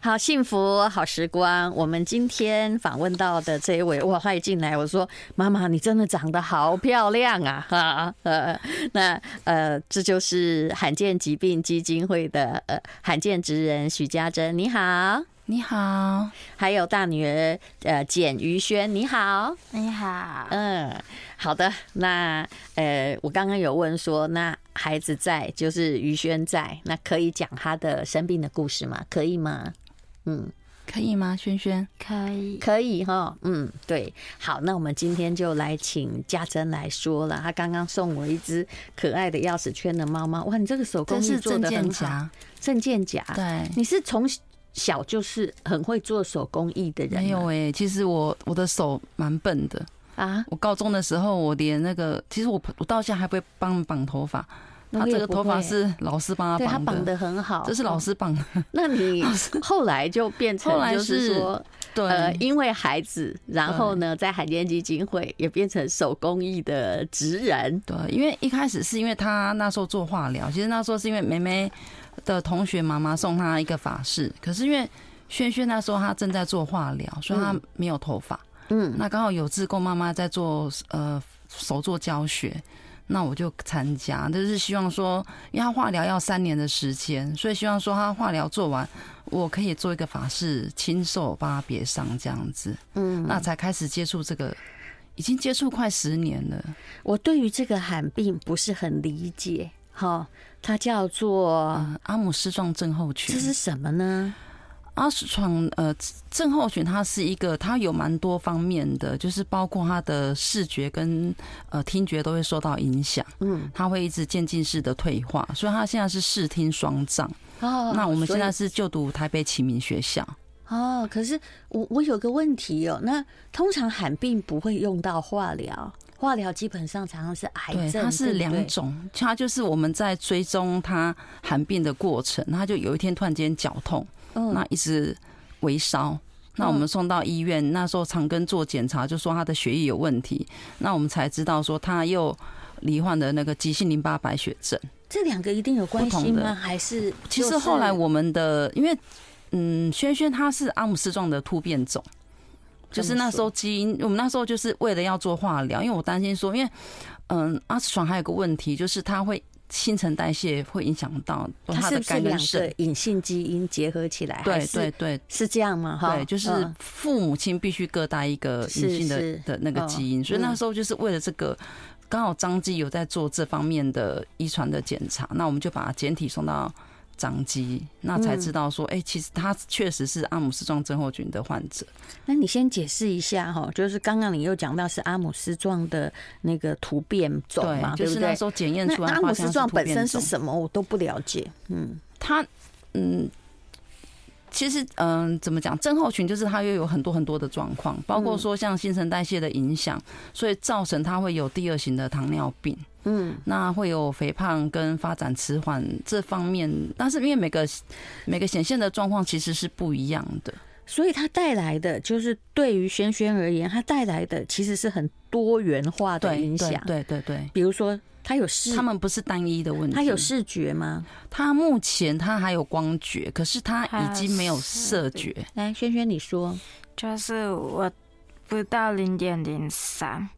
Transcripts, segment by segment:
好幸福好时光，我们今天访问到的这一位，哇，他一进来，我说：“妈妈，你真的长得好漂亮啊！”哈，呃，那呃，这就是罕见疾病基金会的呃罕见职人许家珍，你好，你好，还有大女儿呃简于轩，你好，你好，嗯，好的，那呃，我刚刚有问说，那孩子在，就是于轩在，那可以讲他的生病的故事吗？可以吗？嗯，可以吗？轩轩，可以，可以哈。嗯，对，好，那我们今天就来请家珍来说了。他刚刚送我一只可爱的钥匙圈的猫猫，哇，你这个手工艺做的很好。证件夹，对，你是从小就是很会做手工艺的人？没有哎、欸，其实我我的手蛮笨的啊。我高中的时候，我连那个，其实我我到现在还不会帮绑头发。他这个头发是老师帮他绑的，他绑的很好，这是老师绑的。那你 后来就变成就是说，对，呃，因为孩子，然后呢，在罕见基金会也变成手工艺的职人。对，因为一开始是因为他那时候做化疗，其实那时候是因为妹妹的同学妈妈送他一个发饰，可是因为萱萱那时候她正在做化疗，所以她没有头发。嗯，那刚好有志工妈妈在做呃手作教学。那我就参加，就是希望说，因为他化疗要三年的时间，所以希望说他化疗做完，我可以做一个发饰，亲手帮他别上这样子。嗯，那才开始接触这个，已经接触快十年了。我对于这个罕病不是很理解，哈，它叫做阿姆斯壮症候群，这是什么呢？阿斯壮呃症候群，它是一个，它有蛮多方面的，就是包括他的视觉跟呃听觉都会受到影响，嗯，他会一直渐进式的退化，所以他现在是视听双障。哦，那我们现在是就读台北启明学校。哦，可是我我有个问题哦，那通常罕病不会用到化疗，化疗基本上常常是癌症，对，它是两种，它就是我们在追踪他寒病的过程，他就有一天突然间绞痛。嗯那一直微烧，那我们送到医院，那时候长庚做检查，就说他的血液有问题，那我们才知道说他又罹患的那个急性淋巴白血症。这两个一定有关系吗？还是其实后来我们的，因为嗯，轩轩他是阿姆斯壮的突变种，就是那时候基因，我们那时候就是为了要做化疗，因为我担心说，因为嗯，阿斯壮还有个问题，就是他会。新陈代谢会影响到他的肝跟肾，隐性基因结合起来，对对对，是这样吗？哈，对，就是父母亲必须各带一个隐性的的那个基因，所以那时候就是为了这个，刚好张继有在做这方面的遗传的检查，那我们就把简体送到。张肌，那才知道说，哎、欸，其实他确实是阿姆斯壮症候群的患者。那你先解释一下哈，就是刚刚你又讲到是阿姆斯壮的那个突变种嘛，对，就是那时候检验出来阿姆斯壮本身是什么，我都不了解。嗯，他嗯。其实，嗯，怎么讲？症候群就是它又有很多很多的状况，包括说像新陈代谢的影响，所以造成它会有第二型的糖尿病。嗯，那会有肥胖跟发展迟缓这方面，但是因为每个每个显现的状况其实是不一样的，所以它带来的就是对于轩轩而言，它带来的其实是很多元化的影响。对对对，比如说。他有视，他们不是单一的问题。他有视觉吗？他目前他还有光觉，可是他已经没有色觉。来，轩轩你说，就是我不到零点零三，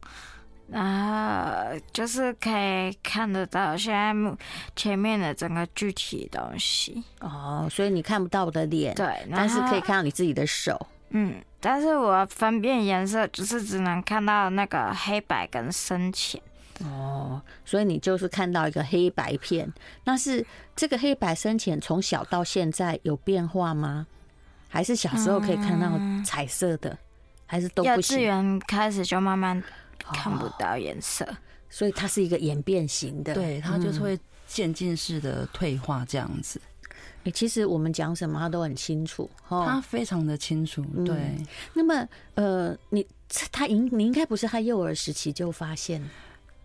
然后就是可以看得到现在前面的整个具体的东西。哦，所以你看不到我的脸，对，但是可以看到你自己的手。嗯，但是我分辨颜色就是只能看到那个黑白跟深浅。哦，所以你就是看到一个黑白片，那是这个黑白深浅从小到现在有变化吗？还是小时候可以看到彩色的？还是都不行？幼稚园开始就慢慢看不到颜色，所以它是一个演变型的，对，它就是会渐进式的退化这样子。欸，其实我们讲什么他都很清楚，他非常的清楚。对，嗯、那么呃，你他应你应该不是他幼儿时期就发现，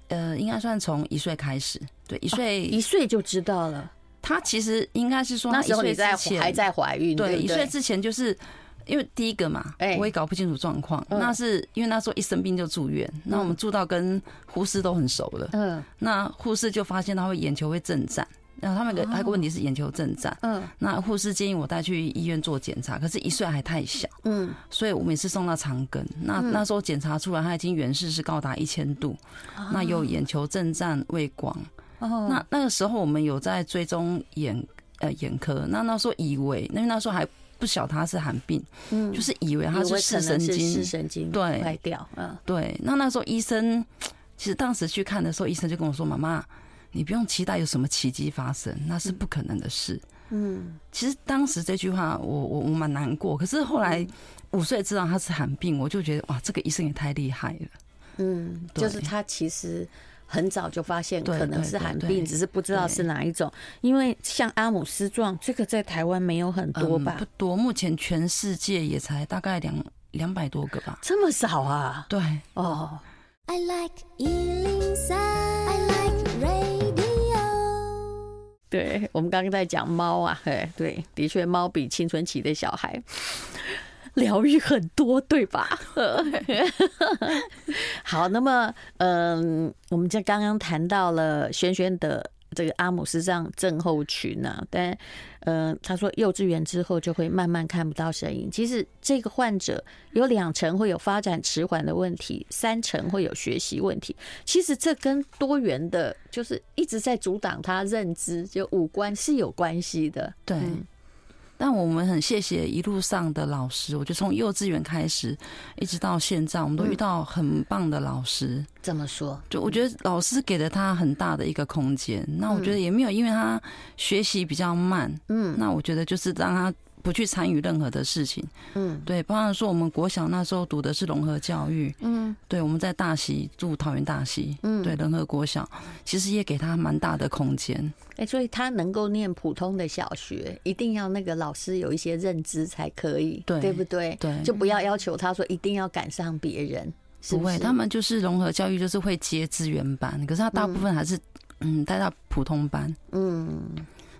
呃，应该算从一岁开始，对，一岁、哦、一岁就知道了。他其实应该是说那时候你在还在怀孕，对一岁之前就是。因为第一个嘛，我也搞不清楚状况。那是因为那时候一生病就住院，那我们住到跟护士都很熟了。嗯，那护士就发现他会眼球会震颤，然后他们有个还有个问题是眼球震颤。嗯，那护士建议我带去医院做检查，可是一岁还太小。嗯，所以我每次送到长庚。那那时候检查出来他已经远视是高达一千度，那有眼球震颤、畏光。哦，那那个时候我们有在追踪眼呃眼科，那那时候以为，因为那时候还。不晓他是寒病，嗯，就是以为他是视神经，视神经对坏掉，嗯，对。那那时候医生其实当时去看的时候，医生就跟我说：“妈妈，你不用期待有什么奇迹发生，那是不可能的事。”嗯，其实当时这句话我我我蛮难过，可是后来五岁知道他是寒病，我就觉得哇，这个医生也太厉害了。嗯，就是他其实。很早就发现可能是寒病，只是不知道是哪一种。因为像阿姆斯壮这个在台湾没有很多吧？不多，目前全世界也才大概两两百多个吧。这么少啊？对哦。I like 103, I like radio。对，我们刚刚在讲猫啊，哎，对，的确猫比青春期的小孩。疗愈很多，对吧？好，那么，嗯，我们就刚刚谈到了轩轩的这个阿姆斯壮症候群啊，但，嗯，他说幼稚园之后就会慢慢看不到声音。其实这个患者有两成会有发展迟缓的问题，三成会有学习问题。其实这跟多元的，就是一直在阻挡他认知，就五官是有关系的。对。但我们很谢谢一路上的老师，我觉得从幼稚园开始一直到现在，我们都遇到很棒的老师。怎么说？就我觉得老师给了他很大的一个空间。那我觉得也没有因为他学习比较慢，嗯，那我觉得就是让他。不去参与任何的事情，嗯，对，包含说我们国小那时候读的是融合教育，嗯，对，我们在大溪住桃园大溪，嗯，对，融合国小，其实也给他蛮大的空间，哎，所以他能够念普通的小学，一定要那个老师有一些认知才可以，对，对不对？对，就不要要求他说一定要赶上别人？不会，他们就是融合教育，就是会接资源班，可是他大部分还是嗯带到普通班，嗯。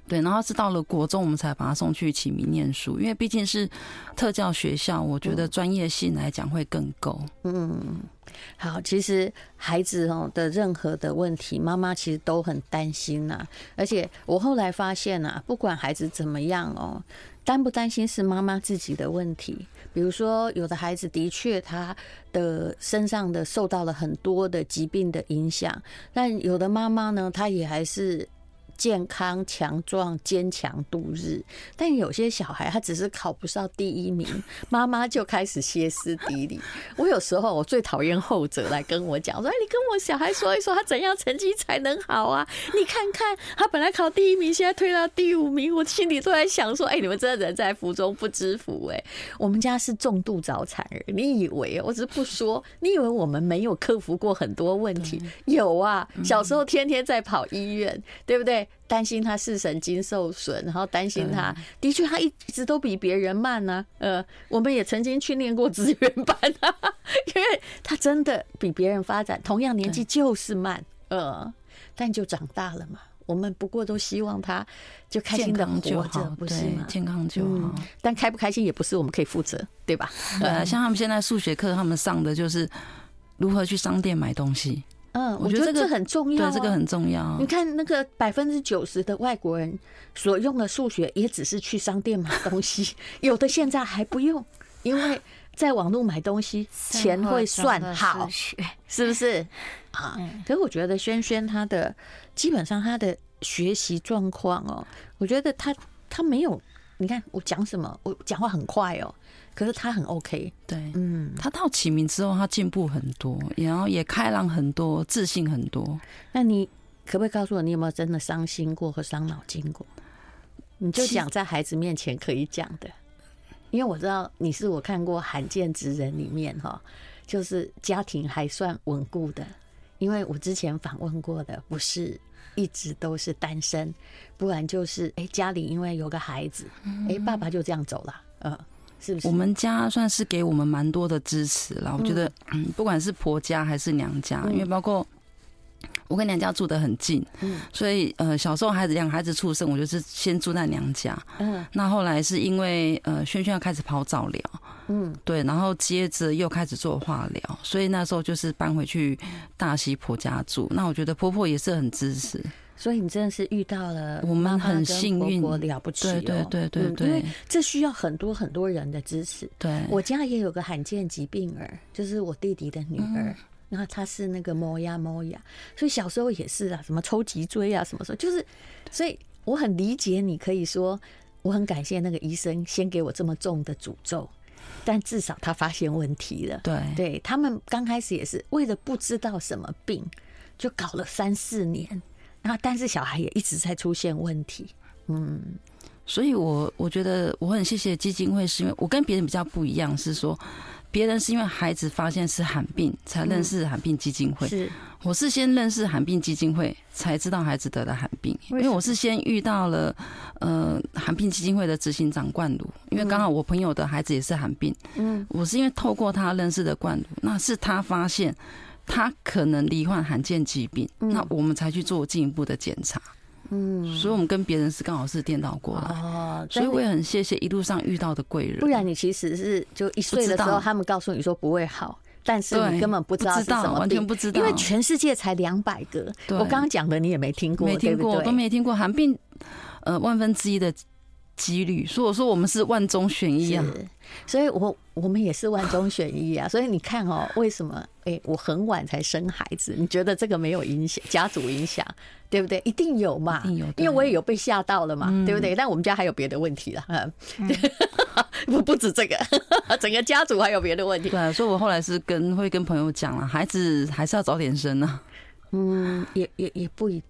对，然后是到了国中，我们才把他送去启明念书，因为毕竟是特教学校，我觉得专业性来讲会更够。嗯，好，其实孩子哦的任何的问题，妈妈其实都很担心呐。而且我后来发现呐，不管孩子怎么样哦，担不担心是妈妈自己的问题。比如说，有的孩子的确他的身上的受到了很多的疾病的影响，但有的妈妈呢，她也还是。健康、强壮、坚强度日，但有些小孩他只是考不上第一名，妈妈就开始歇斯底里。我有时候我最讨厌后者来跟我讲说：“哎，你跟我小孩说一说，他怎样成绩才能好啊？你看看他本来考第一名，现在退到第五名，我心里都在想说：哎，你们真的人在福中不知福哎！我们家是重度早产儿，你以为我只是不说？你以为我们没有克服过很多问题？有啊，小时候天天在跑医院，对不对？担心他视神经受损，然后担心他的确他一直都比别人慢呢、啊。呃，我们也曾经训练过资源班啊，因为他真的比别人发展同样年纪就是慢。呃，但就长大了嘛。我们不过都希望他就开心的活着，不是吗？健康就好。但开不开心也不是我们可以负责，对吧？对啊，像他们现在数学课，他们上的就是如何去商店买东西。嗯，我觉得这很重要。对，这个很重要。你看，那个百分之九十的外国人所用的数学，也只是去商店买东西。有的现在还不用，因为在网络买东西，钱会算好，是不是？啊，可是我觉得轩轩他的基本上他的学习状况哦，我觉得他他没有。你看我讲什么，我讲话很快哦。可是他很 OK，对，嗯，他到启明之后，他进步很多，然后也开朗很多，自信很多。那你可不可以告诉我，你有没有真的伤心过和伤脑筋过？你就讲在孩子面前可以讲的，因为我知道你是我看过罕见之人里面哈，就是家庭还算稳固的。因为我之前访问过的不是一直都是单身，不然就是哎、欸、家里因为有个孩子，哎、欸、爸爸就这样走了，嗯，是不是？我们家算是给我们蛮多的支持了。我觉得，嗯，不管是婆家还是娘家，因为包括。我跟娘家住得很近，嗯，所以呃，小时候孩子两孩子出生，我就是先住在娘家，嗯，那后来是因为呃，萱萱要开始跑早疗，嗯，对，然后接着又开始做化疗，所以那时候就是搬回去大西婆家住。那我觉得婆婆也是很支持，所以你真的是遇到了我们很幸运，了不起，对对对对对，因为这需要很多很多人的支持。对，我家也有个罕见疾病儿，就是我弟弟的女儿。然后她是那个磨牙磨牙，所以小时候也是啊，什么抽脊椎啊，什么时候就是，所以我很理解你，可以说我很感谢那个医生先给我这么重的诅咒，但至少他发现问题了。对，对他们刚开始也是为了不知道什么病，就搞了三四年，然后但是小孩也一直在出现问题。嗯，所以我我觉得我很谢谢基金会，是因为我跟别人比较不一样，是说。别人是因为孩子发现是罕病才认识罕病基金会，是。我是先认识罕病基金会才知道孩子得了罕病，因为我是先遇到了呃罕病基金会的执行长冠儒，因为刚好我朋友的孩子也是罕病，嗯，我是因为透过他认识的冠儒，那是他发现他可能罹患罕见疾病，那我们才去做进一步的检查。嗯，所以我们跟别人是刚好是颠倒过来哦，所以我也很谢谢一路上遇到的贵人。不然你其实是就一岁的时候，他们告诉你说不会好，但是你根本不知道是什么病，完全不知道，因为全世界才两百个。我刚刚讲的你也没听过，没听过，我都没听过寒病，呃，万分之一的几率。所以我说我们是万中选一啊，所以我我们也是万中选一啊。所以你看哦，为什么？哎，我很晚才生孩子，你觉得这个没有影响家族影响？对不对？一定有嘛，一定有，因为我也有被吓到了嘛，嗯、对不对？但我们家还有别的问题了，嗯，不不止这个，整个家族还有别的问题。对啊，所以我后来是跟会跟朋友讲了，孩子还是要早点生啊。嗯，也也也不一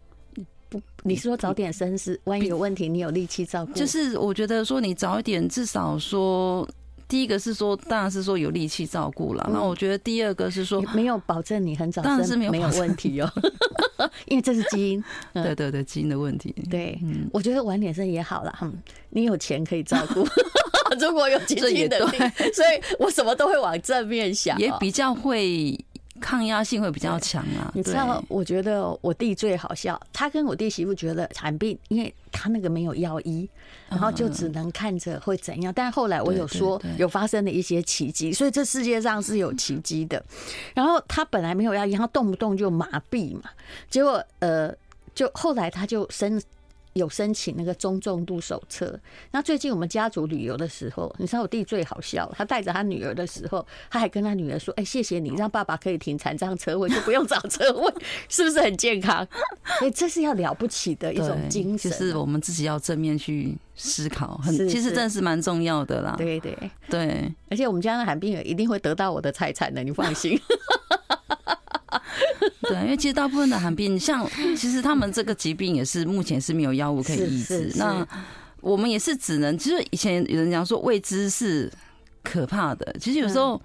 不，你说早点生是万一有问题，你有力气照顾。就是我觉得说你早一点，至少说。第一个是说，当然是说有力气照顾了。那我觉得第二个是说，没有保证你很早生，当然是没有没有问题哦，因为这是基因。对对对，基因的问题。对，我觉得晚点生也好了。嗯，你有钱可以照顾，如果有经济能力，所以我什么都会往正面想，也比较会。抗压性会比较强啊！你知道，我觉得我弟最好笑，他跟我弟媳妇觉得产病，因为他那个没有药医，然后就只能看着会怎样。但后来我有说有发生了一些奇迹，所以这世界上是有奇迹的。然后他本来没有药医，他动不动就麻痹嘛，结果呃，就后来他就生。有申请那个中重度手册。那最近我们家族旅游的时候，你知道我弟最好笑，他带着他女儿的时候，他还跟他女儿说：“哎，谢谢你让爸爸可以停残障车位，就不用找车位，是不是很健康？”所 以这是要了不起的一种精神，就是我们自己要正面去思考，很其实真的是蛮重要的啦。对对对，而且我们家的罕病儿一定会得到我的财产的，你放心。对，因为其实大部分的寒病，像 其实他们这个疾病也是目前是没有药物可以医治。那我们也是只能，其实以前有人讲说未知是可怕的，其实有时候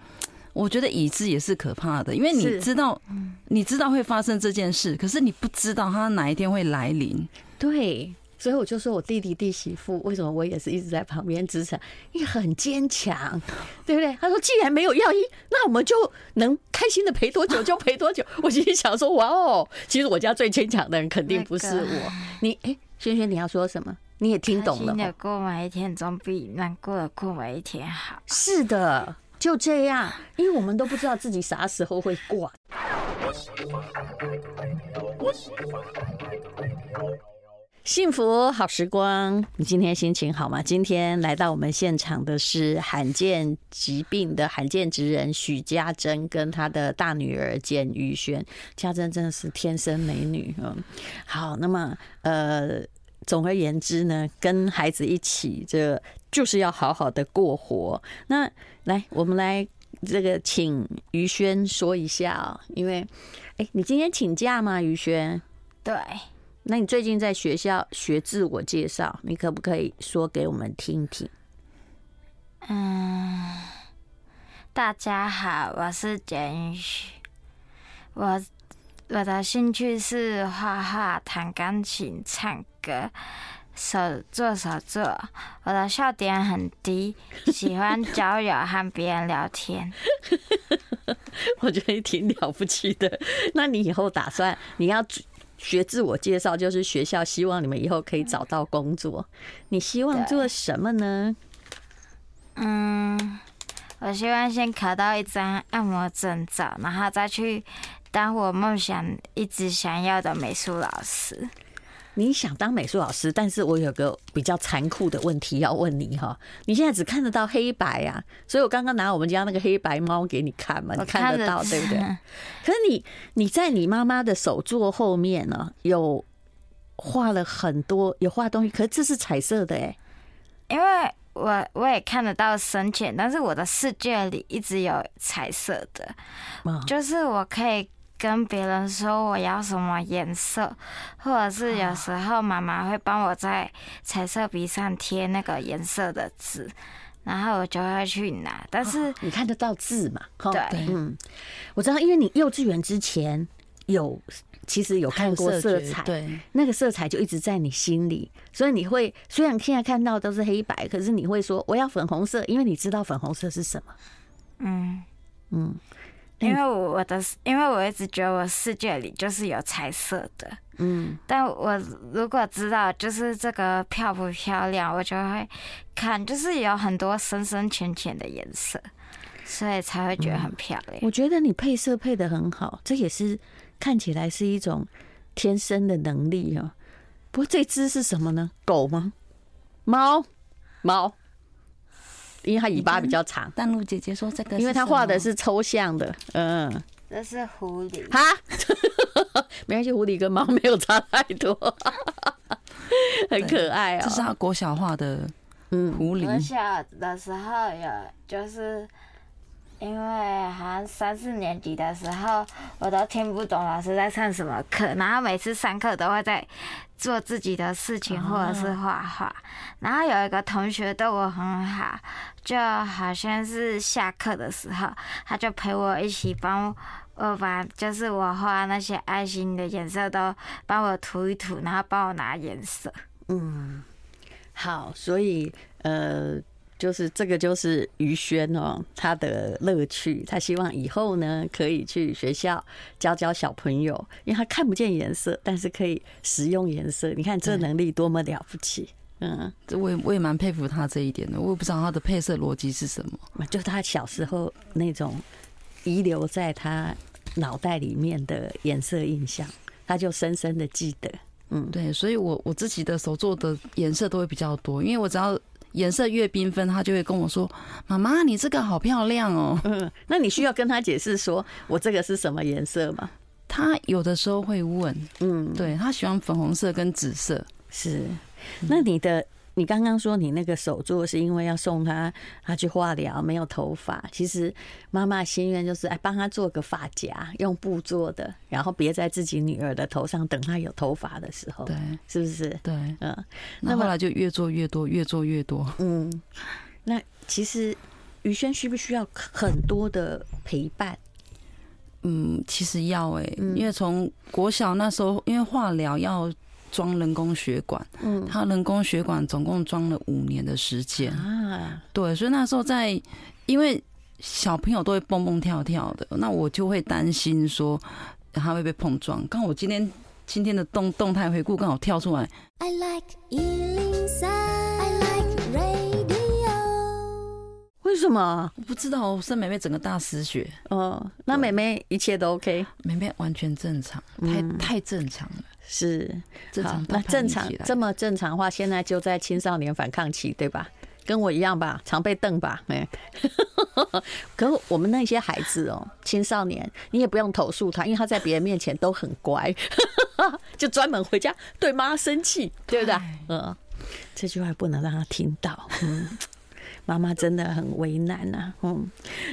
我觉得已知也是可怕的，因为你知道，你知道会发生这件事，可是你不知道它哪一天会来临。对。所以我就说，我弟弟弟媳妇为什么我也是一直在旁边支持？因为很坚强，对不对？他说，既然没有药医，那我们就能开心的陪多久就陪多久。我心里想说，哇哦，其实我家最坚强的人肯定不是我。你哎，萱萱，你要说什么？你也听懂了。开心的过每一天总比难过的过每一天好。是的，就这样，因为我们都不知道自己啥时候会挂。幸福好时光，你今天心情好吗？今天来到我们现场的是罕见疾病的罕见职人许家珍，跟她的大女儿简于萱。家珍真的是天生美女，嗯，好，那么呃，总而言之呢，跟孩子一起，这就是要好好的过活。那来，我们来这个请于萱说一下啊，因为哎，你今天请假吗？于萱？对。那你最近在学校学自我介绍，你可不可以说给我们听听？嗯，大家好，我是简我我的兴趣是画画、弹钢琴、唱歌、手做手作。我的笑点很低，喜欢交友和别人聊天。我觉得你挺了不起的。那你以后打算你要学自我介绍，就是学校希望你们以后可以找到工作。你希望做什么呢？嗯。我希望先考到一张按摩证照，然后再去当我梦想一直想要的美术老师。你想当美术老师，但是我有个比较残酷的问题要问你哈。你现在只看得到黑白啊，所以我刚刚拿我们家那个黑白猫给你看嘛，你看得到 对不对？可是你你在你妈妈的手作后面呢，有画了很多，有画东西，可是这是彩色的哎，因为。我我也看得到深浅，但是我的世界里一直有彩色的，就是我可以跟别人说我要什么颜色，或者是有时候妈妈会帮我在彩色笔上贴那个颜色的字，然后我就会去拿。但是你看得到字嘛？对，嗯，我知道，因为你幼稚园之前有。其实有看过色彩，对，那个色彩就一直在你心里，所以你会虽然现在看到都是黑白，可是你会说我要粉红色，因为你知道粉红色是什么。嗯嗯，因为我我的因为我一直觉得我世界里就是有彩色的，嗯，但我如果知道就是这个漂不漂亮，我就会看，就是有很多深深浅浅的颜色，所以才会觉得很漂亮。我觉得你配色配得很好，这也是。看起来是一种天生的能力哦，不过这只是什么呢？狗吗？猫？猫？因为它尾巴比较长。但露姐姐说这个，因为他画的是抽象的，嗯，这是狐狸。哈，没关系，狐狸跟猫没有差太多，很可爱啊。这是他国小画的，嗯，狐狸。国小的时候有，就是。因为好像三四年级的时候，我都听不懂老师在上什么课，然后每次上课都会在做自己的事情或者是画画。然后有一个同学对我很好，就好像是下课的时候，他就陪我一起帮我把就是我画那些爱心的颜色都帮我涂一涂，然后帮我拿颜色。嗯，好，所以呃。就是这个，就是于轩哦，他的乐趣。他希望以后呢，可以去学校教教小朋友，因为他看不见颜色，但是可以使用颜色。你看这能力多么了不起！嗯，我也我也蛮佩服他这一点的。我也不知道他的配色逻辑是什么，就他小时候那种遗留在他脑袋里面的颜色印象，他就深深的记得。嗯，对，所以我我自己的手做的颜色都会比较多，因为我只要。颜色越缤纷，他就会跟我说：“妈妈，你这个好漂亮哦。”嗯，那你需要跟他解释说我这个是什么颜色吗？他有的时候会问，嗯，对，他喜欢粉红色跟紫色。是，那你的。你刚刚说你那个手作是因为要送他他去化疗，没有头发。其实妈妈心愿就是哎，帮他做个发夹，用布做的，然后别在自己女儿的头上，等他有头发的时候，对，是不是？对，嗯。那后来就越做越多，越做越多。嗯，那其实于轩需不需要很多的陪伴？嗯，其实要哎、欸，因为从国小那时候，因为化疗要。装人工血管，嗯，他人工血管总共装了五年的时间啊，对，所以那时候在，因为小朋友都会蹦蹦跳跳的，那我就会担心说他会被碰撞。刚好我今天今天的动动态回顾刚好跳出来，I like 103, I like radio。为什么？我不知道，生妹妹整个大失血。哦，那妹妹一切都 OK，妹妹完全正常，太太正常了。是，好，那正常这么正常话，现在就在青少年反抗期，对吧？跟我一样吧，常被瞪吧？哎，可我们那些孩子哦，青少年，你也不用投诉他，因为他在别人面前都很乖，就专门回家对妈生气，对不对？嗯，这句话不能让他听到。嗯，妈妈真的很为难呐。嗯，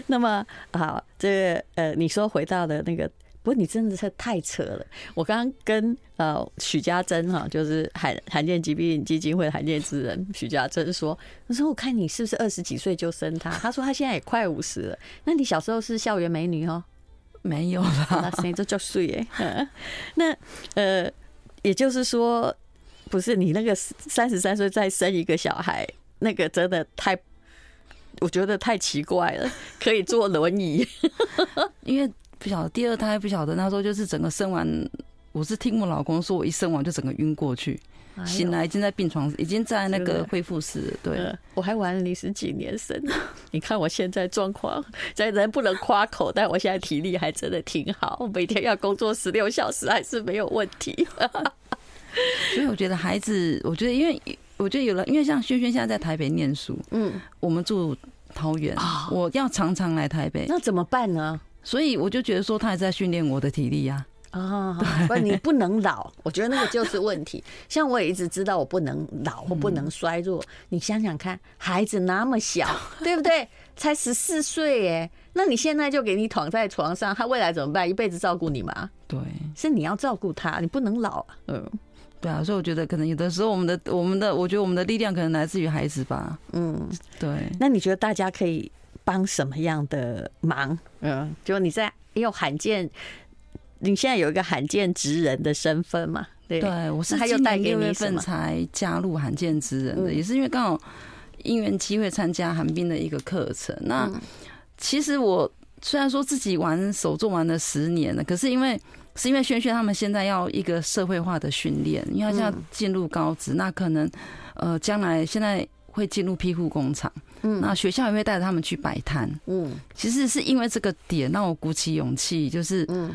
那么好，这个呃，你说回到的那个。不过你真的是太扯了！我刚刚跟呃许家珍哈，就是罕罕见疾病基金会罕见之人许家珍说，我说我看你是不是二十几岁就生他？他说他现在也快五十了。那你小时候是校园美女哦？没有啦，那生这叫睡耶。那呃，也就是说，不是你那个三十三岁再生一个小孩，那个真的太，我觉得太奇怪了，可以坐轮椅。因为不晓得第二胎，不晓得那时候就是整个生完，我是听我老公说，我一生完就整个晕过去。醒来已经在病床，已经在那个恢复室。对，我还玩了你十几年生，你看我现在状况，在人不能夸口，但我现在体力还真的挺好，我每天要工作十六小时还是没有问题。所以我觉得孩子，我觉得因为我觉得有了，因为像轩轩现在在台北念书，嗯，我们住桃园，我要常常来台北，那怎么办呢？所以我就觉得说，他也在训练我的体力呀。啊，不，你不能老，我觉得那个就是问题。像我也一直知道我不能老或不能衰弱。你想想看，孩子那么小，对不对？才十四岁耶，那你现在就给你躺在床上，他未来怎么办？一辈子照顾你吗？对，是你要照顾他，你不能老。嗯，对啊，所以我觉得可能有的时候，我们的我们的，我觉得我们的力量可能来自于孩子吧。嗯，对。那你觉得大家可以帮什么样的忙？嗯，就你在又罕见。你现在有一个罕见职人的身份嘛？对，对我是今年六月份才加入罕见职人的，也是因为刚好因缘机会参加韩冰的一个课程。那其实我虽然说自己玩手作玩了十年了，可是因为是因为轩轩他们现在要一个社会化的训练，因为他要进入高职，那可能呃将来现在会进入批护工厂，嗯，那学校也会带着他们去摆摊，嗯，其实是因为这个点让我鼓起勇气，就是嗯。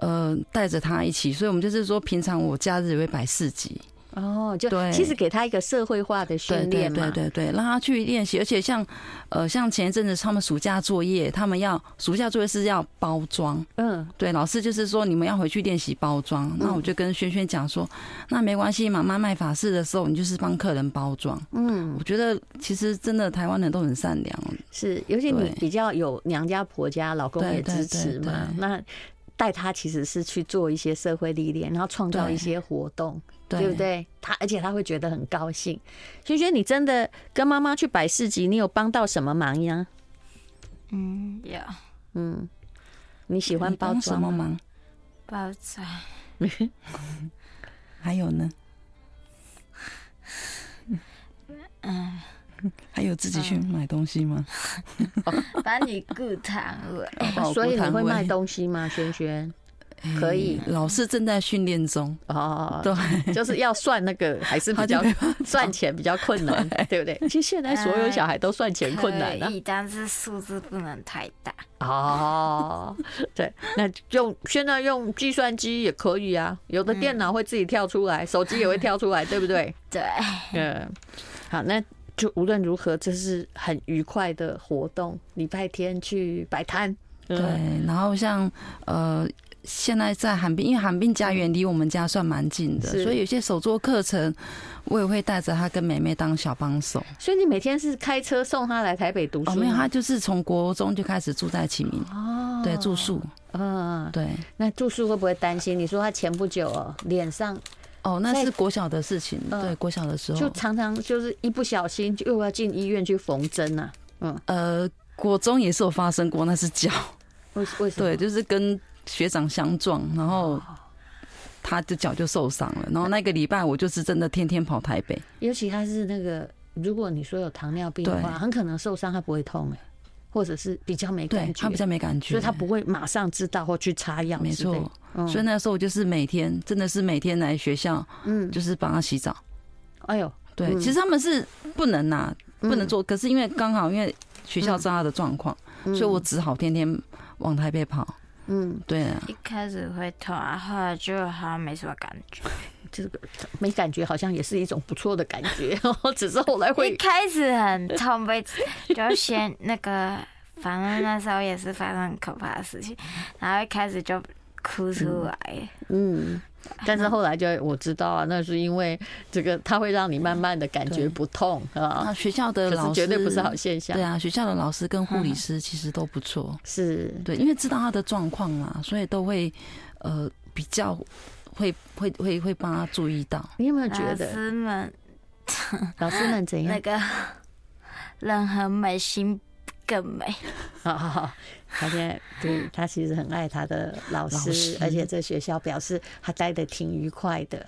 呃，带着他一起，所以我们就是说，平常我假日也会摆市集哦，就其实给他一个社会化的训练嘛，对对对，让他去练习。而且像呃，像前一阵子他们暑假作业，他们要暑假作业是要包装，嗯，对，老师就是说你们要回去练习包装。那我就跟轩轩讲说，那没关系，妈妈卖法式的时候，你就是帮客人包装。嗯，我觉得其实真的台湾人都很善良，是，尤其你比较有娘家婆家，老公也支持嘛，那。带他其实是去做一些社会历练，然后创造一些活动，对，不对？他而且他会觉得很高兴。轩轩，你真的跟妈妈去摆市集，你有帮到什么忙呀？嗯，有。嗯，你喜欢帮什么忙？包装。还有呢？嗯。还有自己去买东西吗？把你顾摊位，所以你会卖东西吗？轩轩，可以。老师正在训练中哦，对，就是要算那个还是比较赚钱比较困难，对不对？其实现在所有小孩都算钱困难可以，但是数字不能太大哦。对，那用现在用计算机也可以啊，有的电脑会自己跳出来，手机也会跳出来，对不对？对，嗯，好，那。就无论如何，这是很愉快的活动。礼拜天去摆摊，对。然后像呃，现在在寒冰，因为寒冰家园离我们家算蛮近的，所以有些手作课程，我也会带着他跟妹妹当小帮手。所以你每天是开车送他来台北读书？哦，没有，他就是从国中就开始住在启明哦，对，住宿。嗯，对。那住宿会不会担心？你说他前不久哦，脸上。哦，那是国小的事情。对，国小的时候就常常就是一不小心就又要进医院去缝针呐。嗯，呃，国中也是有发生过，那是脚。为为什么？对，就是跟学长相撞，然后他的脚就受伤了。然后那个礼拜我就是真的天天跑台北。尤其他是那个，如果你说有糖尿病的话，很可能受伤他不会痛哎。或者是比较没感觉，他比较没感觉，所以他不会马上知道或去擦药。没错，所以那时候我就是每天，真的是每天来学校，嗯，就是帮他洗澡。哎呦，对，其实他们是不能呐，不能做，可是因为刚好因为学校知道他的状况，所以我只好天天往台北跑。嗯，对啊。一开始会痛然，后来就好像没什么感觉。这个没感觉，好像也是一种不错的感觉。只是后来会一开始很痛，被就先那个，反正那时候也是发生很可怕的事情，然后一开始就哭出来。嗯，但是后来就我知道啊，那是因为这个，它会让你慢慢的感觉不痛啊。学校的老师绝对不是好现象。对啊，学校的老师跟护理师其实都不错。是对，因为知道他的状况嘛，所以都会呃比较。会会会会帮他注意到，你有没有觉得？老师们，老师们怎样？那个人很美，心更美。好好好，他现在对他其实很爱他的老师，而且这学校表示他待的挺愉快的。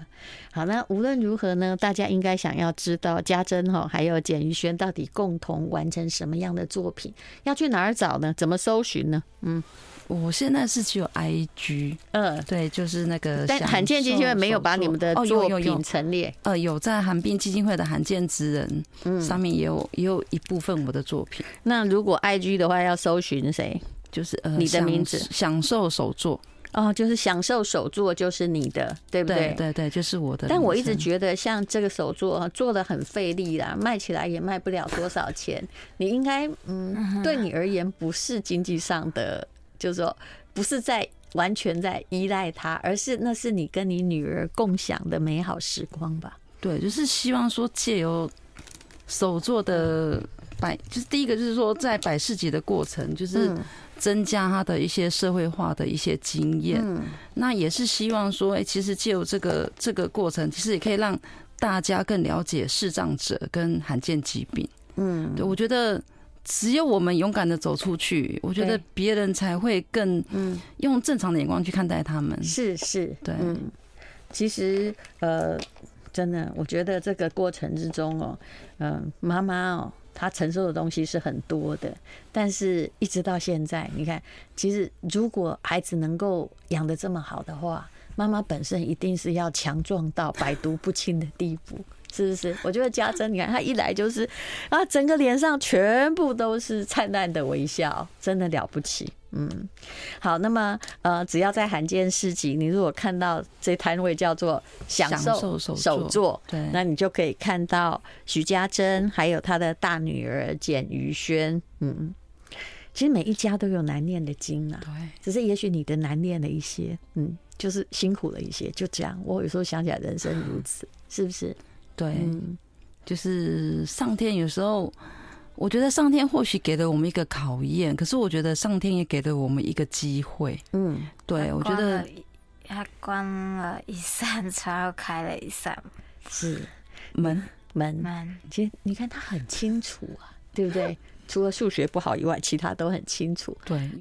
好，那无论如何呢，大家应该想要知道家珍哈还有简于轩到底共同完成什么样的作品，要去哪儿找呢？怎么搜寻呢？嗯。我现在是只有 IG，嗯，对，就是那个。但罕见基金会没有把你们的作品陈列。呃，有在罕病基金会的罕见之人，嗯，上面也有也有一部分我的作品。那如果 IG 的话，要搜寻谁？就是呃，你的名字，享受手作。哦，就是享受手作，就是你的，对不对？对对对，就是我的。但我一直觉得，像这个手作做的很费力啦，卖起来也卖不了多少钱。你应该，嗯，对你而言不是经济上的。就是说，不是在完全在依赖他，而是那是你跟你女儿共享的美好时光吧？对，就是希望说借由手作的百，就是第一个就是说在百事节的过程，就是增加他的一些社会化的一些经验。嗯，那也是希望说，哎，其实借由这个这个过程，其实也可以让大家更了解视障者跟罕见疾病。嗯，对，我觉得。只有我们勇敢的走出去，我觉得别人才会更嗯用正常的眼光去看待他们。是是，对。嗯，其实呃，真的，我觉得这个过程之中哦，嗯，妈妈哦，她承受的东西是很多的，但是一直到现在，你看，其实如果孩子能够养的这么好的话，妈妈本身一定是要强壮到百毒不侵的地步。是不是？我觉得家珍，你看她一来就是啊，整个脸上全部都是灿烂的微笑，真的了不起。嗯，好，那么呃，只要在罕见市集，你如果看到这摊位叫做享受手作，对，那你就可以看到徐家珍还有她的大女儿简于轩。嗯，其实每一家都有难念的经啊，对，只是也许你的难念了一些，嗯，就是辛苦了一些，就这样。我有时候想起来，人生如此，是不是？对，就是上天有时候，我觉得上天或许给了我们一个考验，可是我觉得上天也给了我们一个机会。嗯，对，我觉得他关了一扇窗，又开了一扇，是门门门。其实你看他很清楚啊，对不对？除了数学不好以外，其他都很清楚。对，